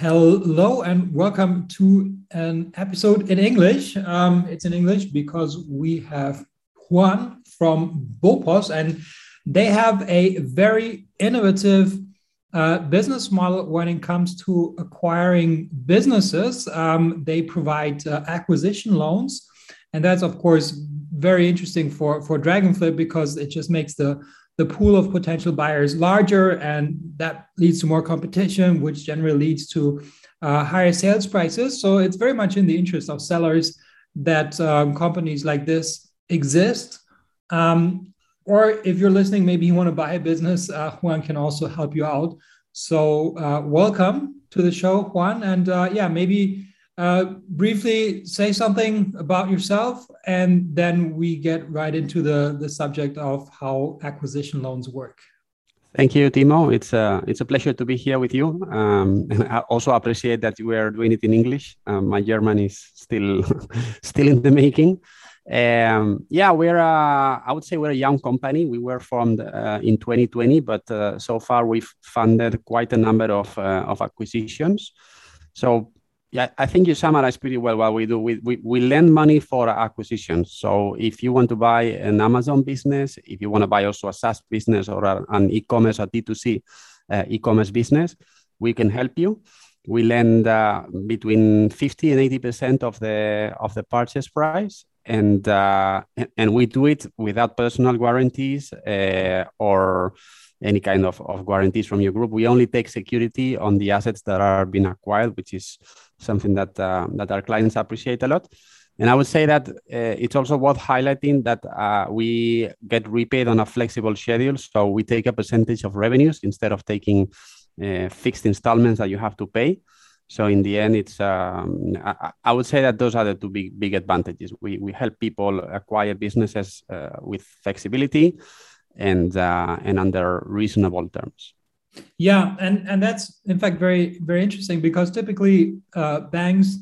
Hello and welcome to an episode in English. Um, it's in English because we have Juan from Boopos and they have a very innovative uh, business model when it comes to acquiring businesses. Um, they provide uh, acquisition loans, and that's of course very interesting for for Dragonflip because it just makes the the pool of potential buyers larger, and that leads to more competition, which generally leads to uh, higher sales prices. So it's very much in the interest of sellers that um, companies like this exist. Um, or if you're listening, maybe you want to buy a business, uh, Juan can also help you out. So uh, welcome to the show, Juan. And uh, yeah, maybe uh, briefly say something about yourself, and then we get right into the, the subject of how acquisition loans work. Thank you, Timo. It's a it's a pleasure to be here with you. Um, and I also appreciate that you are doing it in English. Um, my German is still still in the making. Um, yeah, we're uh, I would say we're a young company. We were formed uh, in 2020, but uh, so far we've funded quite a number of uh, of acquisitions. So yeah, I think you summarized pretty well what we do. We, we, we lend money for acquisitions. So if you want to buy an Amazon business, if you want to buy also a SaaS business or a, an e-commerce or D2C uh, e-commerce business, we can help you. We lend uh, between 50 and 80% of the of the purchase price. And uh, and we do it without personal guarantees uh, or any kind of, of guarantees from your group. We only take security on the assets that are being acquired, which is something that uh, that our clients appreciate a lot. And I would say that uh, it's also worth highlighting that uh, we get repaid on a flexible schedule. So we take a percentage of revenues instead of taking uh, fixed installments that you have to pay. So in the end, it's um, I, I, would say that those are the two big big advantages. We we help people acquire businesses uh, with flexibility and uh, and under reasonable terms. Yeah, and and that's in fact very very interesting because typically uh, banks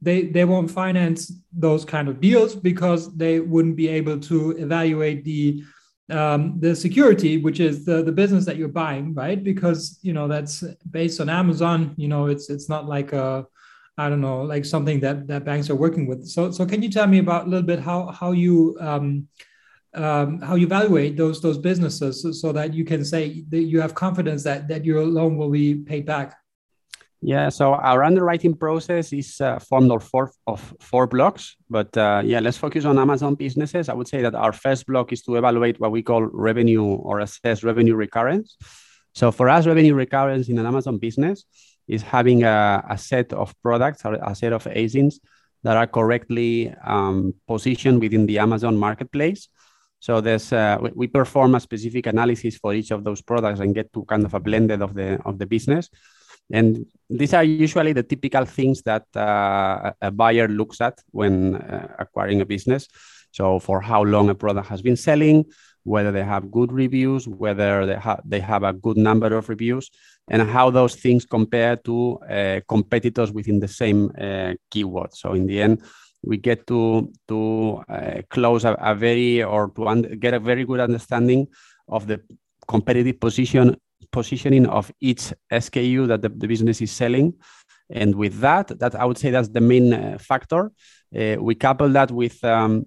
they they won't finance those kind of deals because they wouldn't be able to evaluate the um, the security, which is the, the business that you're buying, right? Because you know that's based on Amazon. You know, it's it's not like a I don't know, like something that that banks are working with. So so can you tell me about a little bit how how you um, um, how you evaluate those those businesses so, so, that you can say that you have confidence that that your loan will be paid back. Yeah so our underwriting process is uh, formed of four of four blocks but uh, yeah let's focus on amazon businesses. I would say that our first block is to evaluate what we call revenue or assess revenue recurrence. So for us revenue recurrence in an amazon business is having a, a set of products or a set of asins that are correctly um, positioned within the amazon marketplace so there's uh, we perform a specific analysis for each of those products and get to kind of a blended of the of the business. And these are usually the typical things that uh, a buyer looks at when uh, acquiring a business. So for how long a product has been selling, whether they have good reviews, whether they have they have a good number of reviews, and how those things compare to uh, competitors within the same uh, keyword. So in the end, we get to to uh, close a, a, very or to get a very good understanding of the competitive position positioning of each SKU that the, the business is selling. And with that, that I would say that's the main uh, factor. Uh, we couple that with um,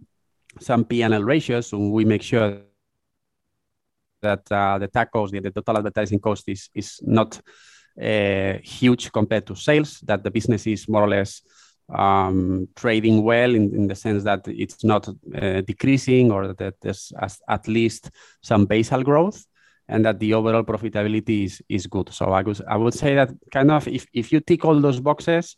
some P&L ratios, so we make sure that uh, the TAC the, the, total advertising cost, is is not uh, huge compared to sales. That the business is more or less um, trading well in, in the sense that it's not uh, decreasing or that there's at least some basal growth and that the overall profitability is, is good. So I would, I would say that kind of if, if you tick all those boxes,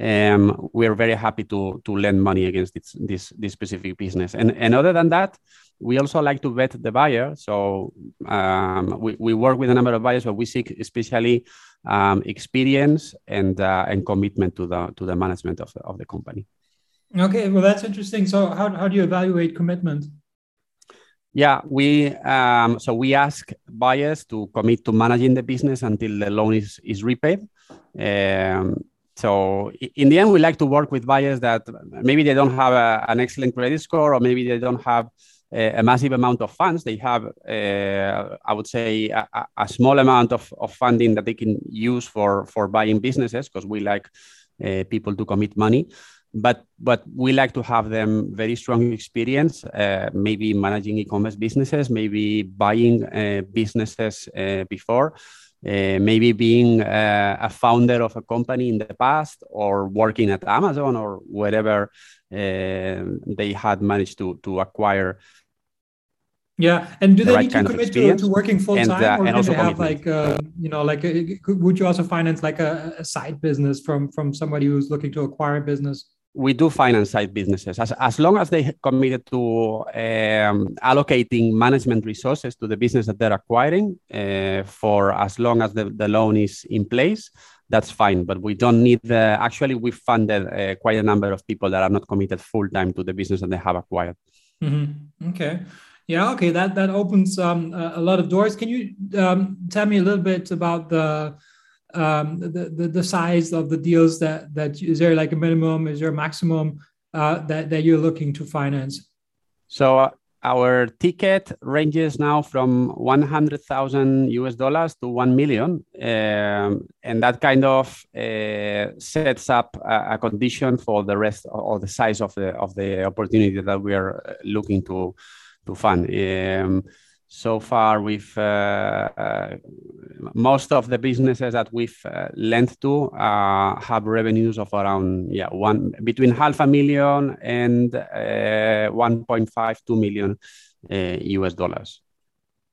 um, we're very happy to, to lend money against this, this, this specific business. And, and other than that, we also like to vet the buyer. So um, we, we work with a number of buyers, but we seek especially um, experience and uh, and commitment to the to the management of the, of the company. Okay, well that's interesting. So how how do you evaluate commitment? Yeah, we um, so we ask buyers to commit to managing the business until the loan is is repaid. Um, so in the end, we like to work with buyers that maybe they don't have a, an excellent credit score, or maybe they don't have a massive amount of funds. They have, uh, I would say, a, a, small amount of, of funding that they can use for, for buying businesses because we like uh, people to commit money. But but we like to have them very strong experience, uh, maybe managing e-commerce businesses, maybe buying uh, businesses uh, before. Uh, maybe being a founder of a company in the past or working at Amazon or whatever they had managed to to acquire yeah, and do they right need to commit to, to, working full time, uh, or do they have like uh, you know like a, uh, would you also finance like a, a, side business from from somebody who's looking to acquire a business? We do finance side businesses as as long as they committed to um, allocating management resources to the business that they're acquiring uh, for as long as the, the loan is in place. That's fine, but we don't need the. Actually, we funded uh, quite a number of people that are not committed full time to the business that they have acquired. Mm-hmm. Okay. Yeah, okay, that that opens um, a, lot of doors. Can you um, tell me a little bit about the, um, the, the the size of the deals that that is there like a minimum? Is there a maximum uh, that that you're looking to finance? So uh, our ticket ranges now from 100,000 US dollars to 1 million. Um, and that kind of uh, sets up a, a, condition for the rest or the size of the, of the opportunity that we are uh, looking to, to fund. Um, so far, we've uh, uh, most of the businesses that we've uh, lent to have revenues of around yeah one between half a million and uh, 1.5 2 million US dollars.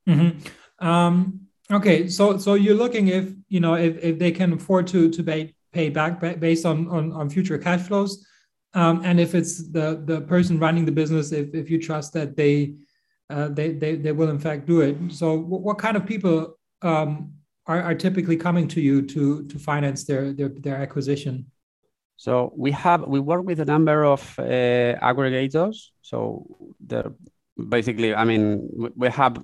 Mm-hmm. Um, okay, so so you're looking if you know if, if they can afford to to pay pay back based on on, on future cash flows um, and if it's the the person running the business if, if you trust that they uh, they, they they will in fact do it. So what, kind of people um, are, are typically coming to you to to finance their their, their acquisition? So we have we work with a number of uh, aggregators. So they're basically i mean we have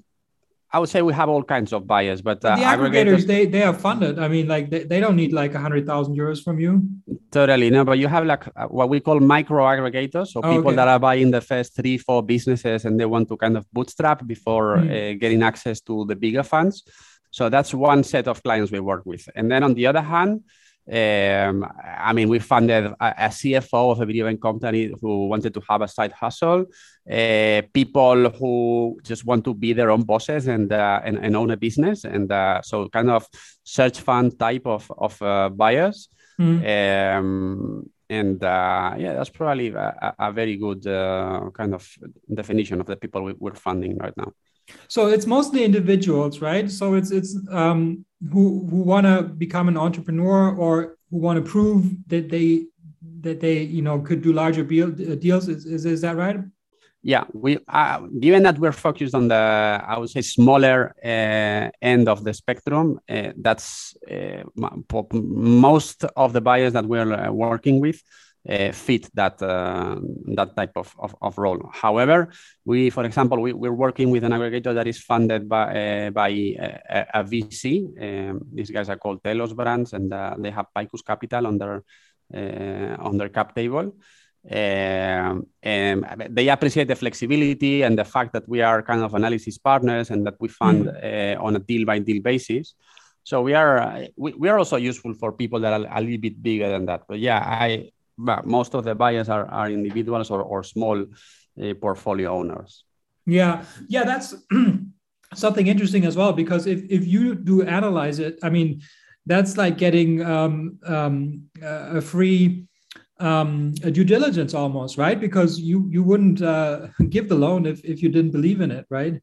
I would say we have all kinds of buyers, but uh, the aggregators, aggregators, they they are funded. I mean, like they, they don't need like a hundred thousand euros from you. Totally no, but you have like uh, what we call micro aggregators, so oh, people okay. that are buying the first three four businesses and they want to kind of bootstrap before mm. uh, getting access to the bigger funds. So that's one set of clients we work with, and then on the other hand. Um, I mean, we funded a, a, CFO of a video game company who wanted to have a side hustle. Uh, people who just want to be their own bosses and uh, and, and, own a business, and uh, so kind of search fund type of of uh, buyers. Mm. Um, and uh, yeah, that's probably a, a very good uh, kind of definition of the people we, we're funding right now. So it's mostly individuals, right? So it's it's um, who who want to become an entrepreneur or who want to prove that they that they you know could do larger deals. Is is, is that right? Yeah, we uh, given that we're focused on the I would say smaller uh, end of the spectrum. Uh, that's uh, most of the buyers that we're uh, working with uh, fit that uh, that type of, of, of, role. However, we, for example, we, we're working with an aggregator that is funded by uh, by a, a VC. Um, these guys are called Telos Brands, and uh, they have Picus Capital on their uh, on their cap table. Um, and they appreciate the flexibility and the fact that we are kind of analysis partners and that we fund mm. on a deal by deal basis. So we are we, we are also useful for people that are a little bit bigger than that. But yeah, I but most of the buyers are, are individuals or, or small uh, portfolio owners. Yeah, yeah, that's something interesting as well because if, if you do analyze it, I mean, that's like getting um, um, a free um, a due diligence almost, right? Because you you wouldn't uh, give the loan if, if you didn't believe in it, right?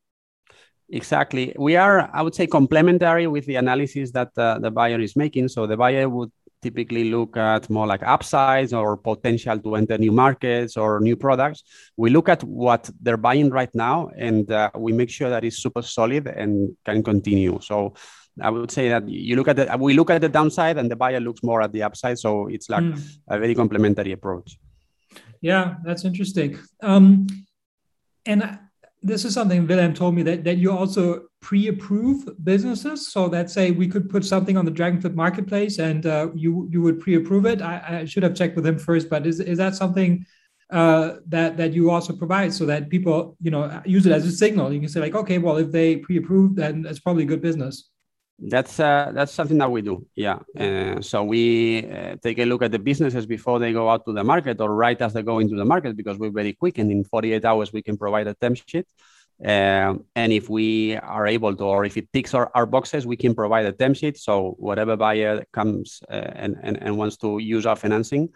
Exactly. We are, I would say, complementary with the analysis that uh, the buyer is making. So the buyer would typically look at more like upsides or potential to enter new markets or new products. We look at what they're buying right now and uh, we make sure that it's super solid and can continue. So I would say that you look at the we look at the downside and the buyer looks more at the upside. So it's like mm. a very complementary approach. Yeah, that's interesting. Um, and this is something Willem told me that that you also pre-approve businesses. So let's say we could put something on the Dragonflip marketplace, and uh, you you would pre-approve it. I, I, should have checked with him first, but is is that something uh, that that you also provide so that people you know use it as a signal you can say like okay well if they pre-approve then it's probably a good business that's uh, that's something that we do yeah uh, so we uh, take a look at the businesses before they go out to the market or right as they go into the market because we're very quick and in 48 hours we can provide a term sheet um, and if we are able to, or if it ticks our, our boxes, we can provide a term sheet. So whatever buyer comes uh, and, and, and wants to use our financing,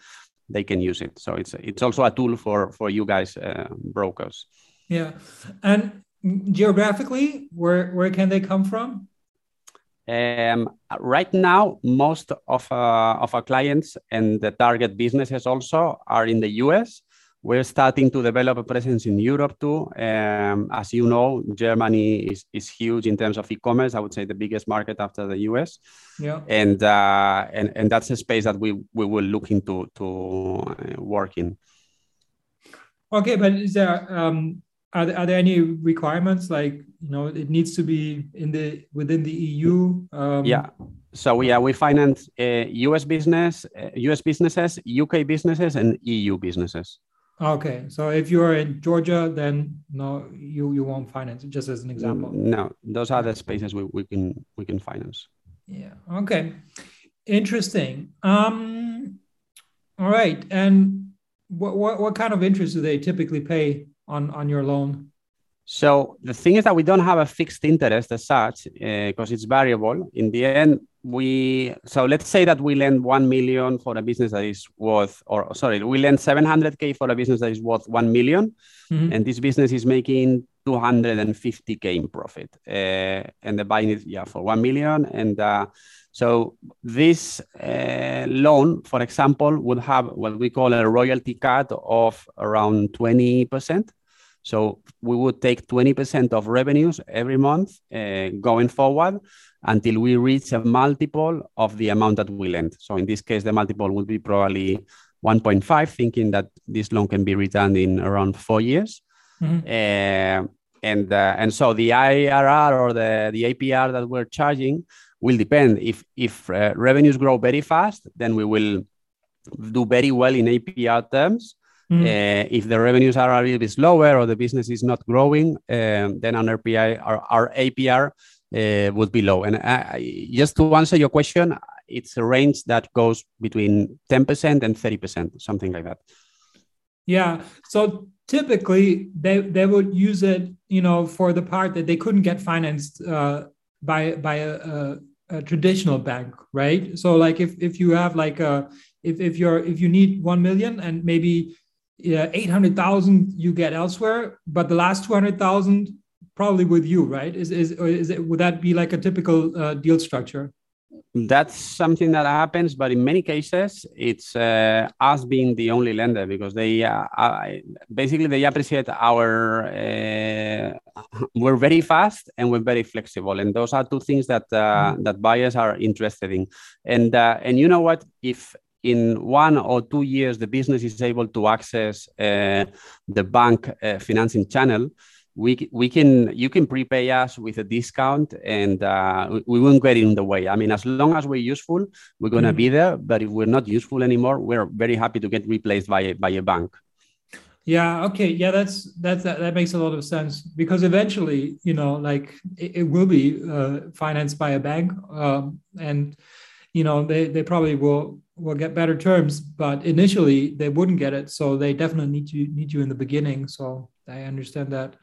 they can use it. So it's it's also a tool for for you guys uh, brokers. Yeah, and geographically, where where can they come from? Um, right now, most of uh, of our clients and the target businesses also are in the US. We're starting to develop a presence in Europe too. Um, as you know, Germany is, is huge in terms of e-commerce. I would say the biggest market after the US. Yeah. And uh, and and that's a space that we we will look into to uh, work in. Okay, but is there um, are there, are there any requirements like you know it needs to be in the within the EU? Um, yeah. So yeah, we finance uh, US business, uh, US businesses, UK businesses, and EU businesses. Okay, so if you're in Georgia, then no, you you won't finance. Just as an example. No, those are the spaces we, we can we can finance. Yeah. Okay. Interesting. Um. All right. And what what what kind of interest do they typically pay on on your loan? So the thing is that we don't have a fixed interest as such because uh, it's variable. In the end, we so let's say that we lend 1 million for a business that is worth or sorry we lend 700k for a business that is worth 1 million, mm-hmm. and this business is making 250k in profit uh, and the buying is yeah for 1 million and uh, so this uh, loan for example would have what we call a royalty cut of around 20% so we would take 20% of revenues every month uh, going forward until we reach a multiple of the amount that we lend. So in this case, the multiple would be probably 1.5, thinking that this loan can be returned in around four years. Mm-hmm. Uh, and uh, and so the IRR or the, the APR that we're charging will depend. If if uh, revenues grow very fast, then we will do very well in APR terms. Mm-hmm. Uh, if the revenues are a little bit slower or the business is not growing, um, then our RPI, our, our APR uh, would be low. And uh, just to answer your question, it's a range that goes between 10% and 30%, something like that. Yeah. So typically they, they would use it, you know, for the part that they couldn't get financed uh, by by a, a, a, traditional bank, right? So like if, if you have like a if, if you're if you need one million and maybe yeah, 800,000 you get elsewhere, but the last 200,000 probably with you, right? Is is is it would that be like a typical uh, deal structure? That's something that happens, but in many cases, it's uh, us being the only lender because they uh, basically they appreciate our. Uh, we're very fast and we're very flexible, and those are two things that uh, mm. that buyers are interested in. And uh, and you know what? If in one or two years the business is able to access uh, the bank financing channel, we we can you can prepay us with a discount and uh, we won't get in the way. I mean as long as we're useful we're going to mm-hmm. be there but if we're not useful anymore we're very happy to get replaced by a, by a bank. Yeah okay. Yeah that's that's that, that makes a lot of sense because eventually you know like it, it will be uh, financed by a bank um, and you know they they probably will will get better terms but initially they wouldn't get it so they definitely need you need you in the beginning so i understand that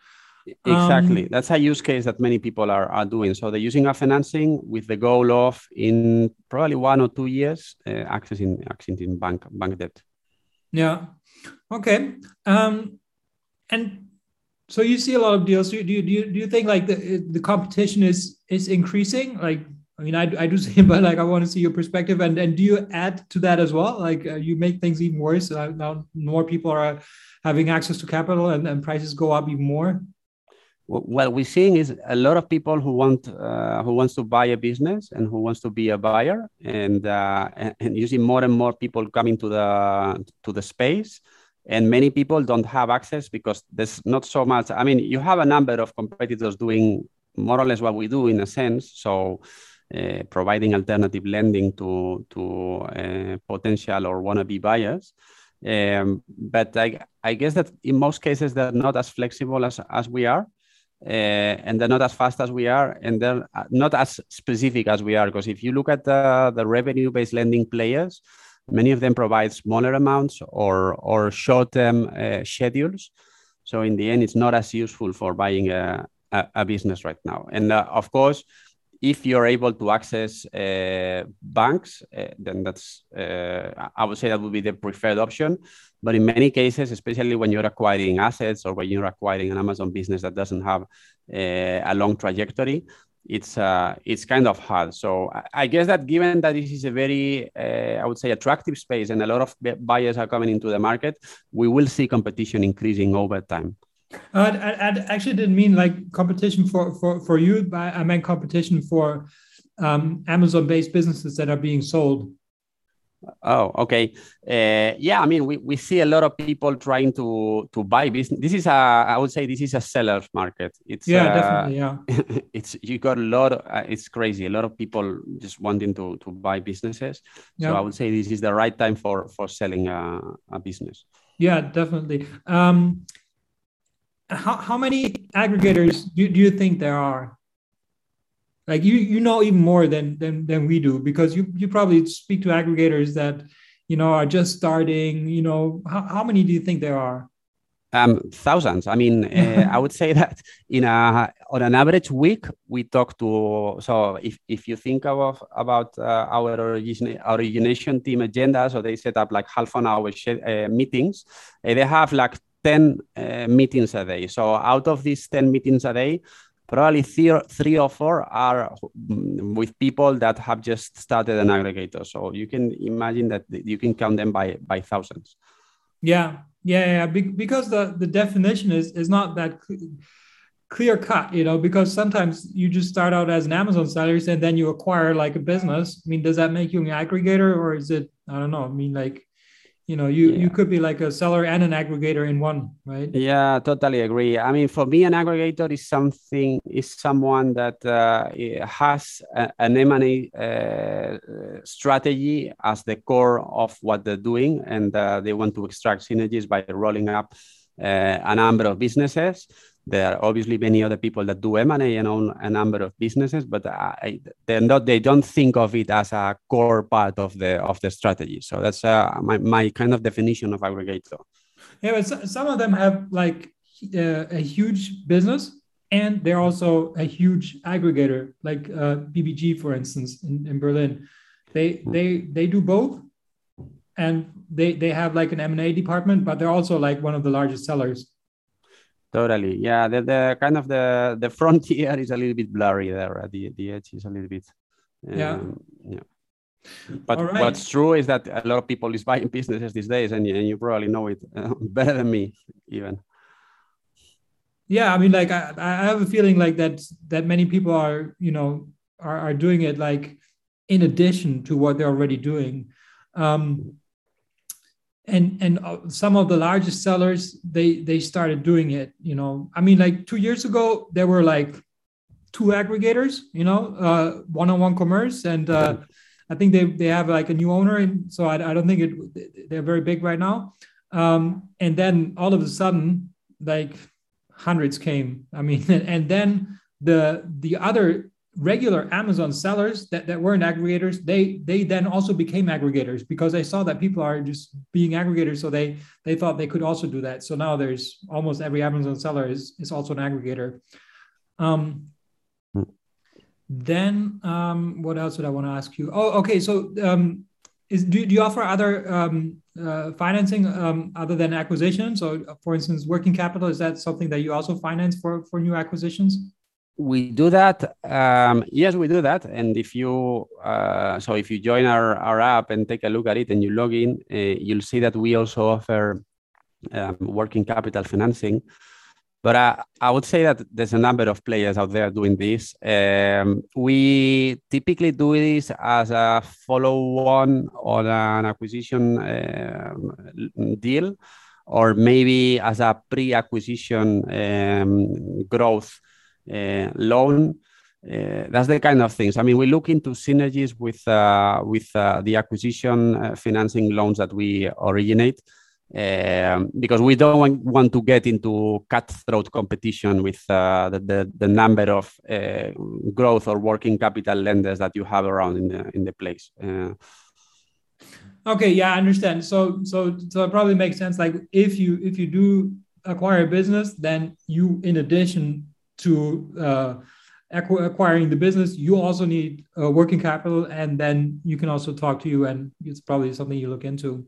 Exactly. Um, That's a use case that many people are, are doing. So they're using a financing with the goal of in probably one or two years uh, accessing accessing bank bank debt. Yeah. Okay. Um, and so you see a lot of deals. Do you, do you, do you think like the the competition is is increasing? Like I mean, I, I do see, but like I want to see your perspective. And and do you add to that as well? Like uh, you make things even worse. Uh, now more people are having access to capital, and, and prices go up even more what we're seeing is a lot of people who want uh, who wants to buy a business and who wants to be a buyer and uh, and you see more and more people coming to the to the space and many people don't have access because there's not so much i mean you have a number of competitors doing more or less what we do in a sense so providing alternative lending to to uh, potential or wannabe buyers Um, but I, I guess that in most cases they're not as flexible as, as we are. Uh, and they're not as fast as we are, and they're uh, not as specific as we are. Because if you look at the, the revenue-based lending players, many of them provide smaller amounts or or short-term uh, schedules. So in the end, it's not as useful for buying a, a, a business right now. And uh, of course, if you're able to access uh, banks, uh, then that's uh, I would say that would be the preferred option. But in many cases, especially when you're acquiring assets or when you're acquiring an Amazon business that doesn't have uh, a long trajectory, it's uh, it's kind of hard. So I guess that given that this is a very uh, I would say attractive space and a lot of buyers are coming into the market, we will see competition increasing over time. Uh, I, I, actually didn't mean like competition for for for you, but I meant competition for um, Amazon-based businesses that are being sold. Oh, okay. Uh, yeah, I mean, we, we see a lot of people trying to to buy business. This is a, I would say, this is a seller's market. It's yeah, uh, definitely, yeah. it's you got a lot. Of, uh, it's crazy. A lot of people just wanting to to buy businesses. Yeah. So I would say this is the right time for for selling a, a business. Yeah, definitely. Um, how, how many aggregators do, do you think there are like you you know even more than than than we do because you you probably speak to aggregators that you know are just starting you know how, how many do you think there are um, thousands. I mean, uh, I would say that in a on an average week, we talk to. So if, if you think of about uh, our origin, origination team agenda, so they set up like half an hour uh, meetings. They have like 10 uh, meetings a day. So out of these 10 meetings a day, probably three, three or four are mm, with people that have just started an aggregator. So you can imagine that you can count them by, by thousands. Yeah, yeah, yeah. because the, the definition is, is not that clear cut, you know, because sometimes you just start out as an Amazon seller and then you acquire like a business. I mean, does that make you an aggregator or is it, I don't know, I mean, like, you know you yeah. you could be like a seller and an aggregator in one right? Yeah totally agree. I mean for me an aggregator is something is someone that uh, has a, an m&a uh, strategy as the core of what they're doing and uh, they want to extract synergies by rolling up uh, a number of businesses there are obviously many other people that do M&A and own a number of businesses, but I, they're not. They don't think of it as a core part of the of the strategy. So that's uh, my my kind of definition of aggregator. Yeah, but some of them have like uh, a huge business, and they're also a huge aggregator, like uh, BBG, for instance, in, in Berlin. They hmm. they they do both, and they they have like an M&A department, but they're also like one of the largest sellers. Totally. Yeah. The, the kind of the the frontier is a little bit blurry there. The the edge is a little bit. Um, yeah. Yeah. But right. what's true is that a lot of people is buying businesses these days, and, and you probably know it uh, better than me, even. Yeah, I mean, like I, I have a feeling like that that many people are, you know, are, are doing it like in addition to what they're already doing. Um, and and uh, some of the largest sellers they they started doing it you know. I mean like two years ago there were like two aggregators you know uh, one-on-one commerce and uh, i think they they have like a new owner and so i, I don't think it they're very big right now. Um, and then all of a sudden like hundreds came. I mean and then the the other regular Amazon sellers that, that weren't aggregators, they they then also became aggregators because they saw that people are just being aggregators. So they they thought they could also do that. So now there's almost every Amazon seller is, is also an aggregator. Um, then um, what else would I want to ask you? Oh, okay. So um, is do, do you offer other um, uh, financing um, other than acquisitions? So for instance, working capital, is that something that you also finance for, for new acquisitions? We do that. Um, yes, we do that. And if you uh, so if you join our, our app and take a look at it and you log in, uh, you'll see that we also offer um, working capital financing. But uh, I would say that there's a number of players out there doing this. Um, we typically do this as a follow-on on an acquisition um, deal, or maybe as a pre-acquisition um, growth uh, loan. Uh, that's the kind of things. I mean, we look into synergies with uh, with the acquisition financing loans that we originate. um, because we don't want, want, to get into cutthroat competition with uh, the, the, the, number of uh, growth or working capital lenders that you have around in the, in the place. Uh, okay, yeah, I understand. So, so, so it probably makes sense. Like if you if you do acquire a business, then you, in addition to uh, acquiring the business, you also need uh, working capital, and then you can also talk to you, and it's probably something you look into.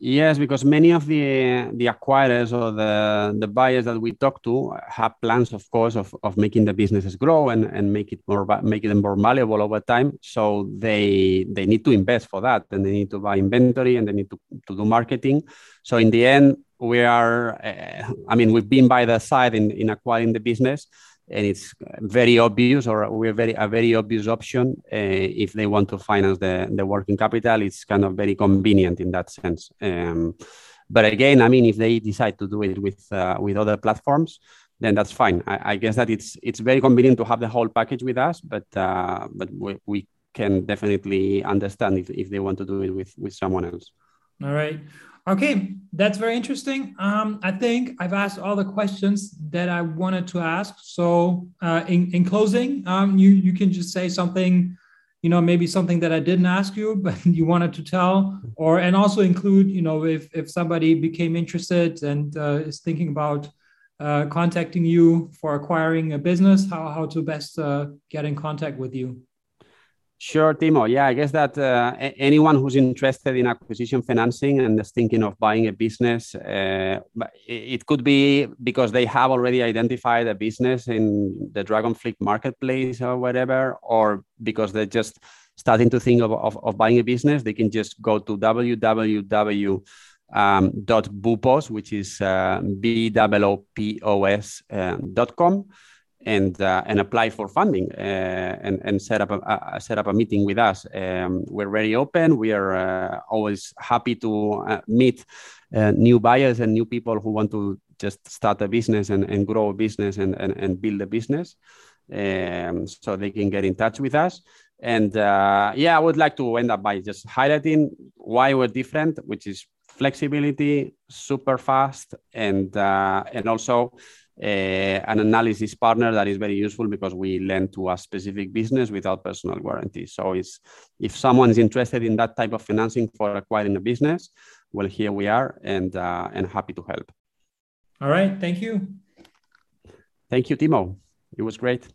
Yes, because many of the the acquirers or the the buyers that we talk to have plans, of course, of, of making the businesses grow and, and make it more make them more valuable over time. So they they need to invest for that, and they need to buy inventory, and they need to, to do marketing. So in the end, we are. Uh, I mean, we've been by the side in in acquiring the business, and it's very obvious or we're very a very obvious option uh, if they want to finance the, the working capital. It's kind of very convenient in that sense. Um, but again i mean if they decide to do it with uh, with other platforms then that's fine. I, I, guess that it's it's very convenient to have the whole package with us but uh, but we, we can definitely understand if, if they want to do it with with someone else. All right Okay, that's very interesting. Um, I think I've asked all the questions that I wanted to ask. So, uh, in, in closing, um, you you can just say something, you know, maybe something that I didn't ask you, but you wanted to tell, or and also include, you know, if if somebody became interested and uh, is thinking about uh, contacting you for acquiring a business, how how to best uh, get in contact with you. Sure, Timo. Yeah, I guess that uh, anyone who's interested in acquisition financing and is thinking of buying a business, uh, it could be because they have already identified a business in the Dragonflip marketplace or whatever, or because they're just starting to think of, of, of buying a business. They can just go to www. Um, dot boopos, which is uh, b o p o s uh, dot com and uh, and apply for funding uh, and and set up a, set up a meeting with us. Um, we're very open. We are uh, always happy to uh, meet uh, new buyers and new people who want to just start a business and, and grow a business and, and, and build a business. Um, so they can get in touch with us. And uh, yeah, I would like to end up by just highlighting why we're different, which is flexibility, super fast, and and also uh, an analysis partner that is very useful because we lend to a specific business without personal guarantee. So it's, if someone is interested in that type of financing for acquiring a business, well, here we are and, uh, and happy to help. All right. Thank you. Thank you, Timo. It was great.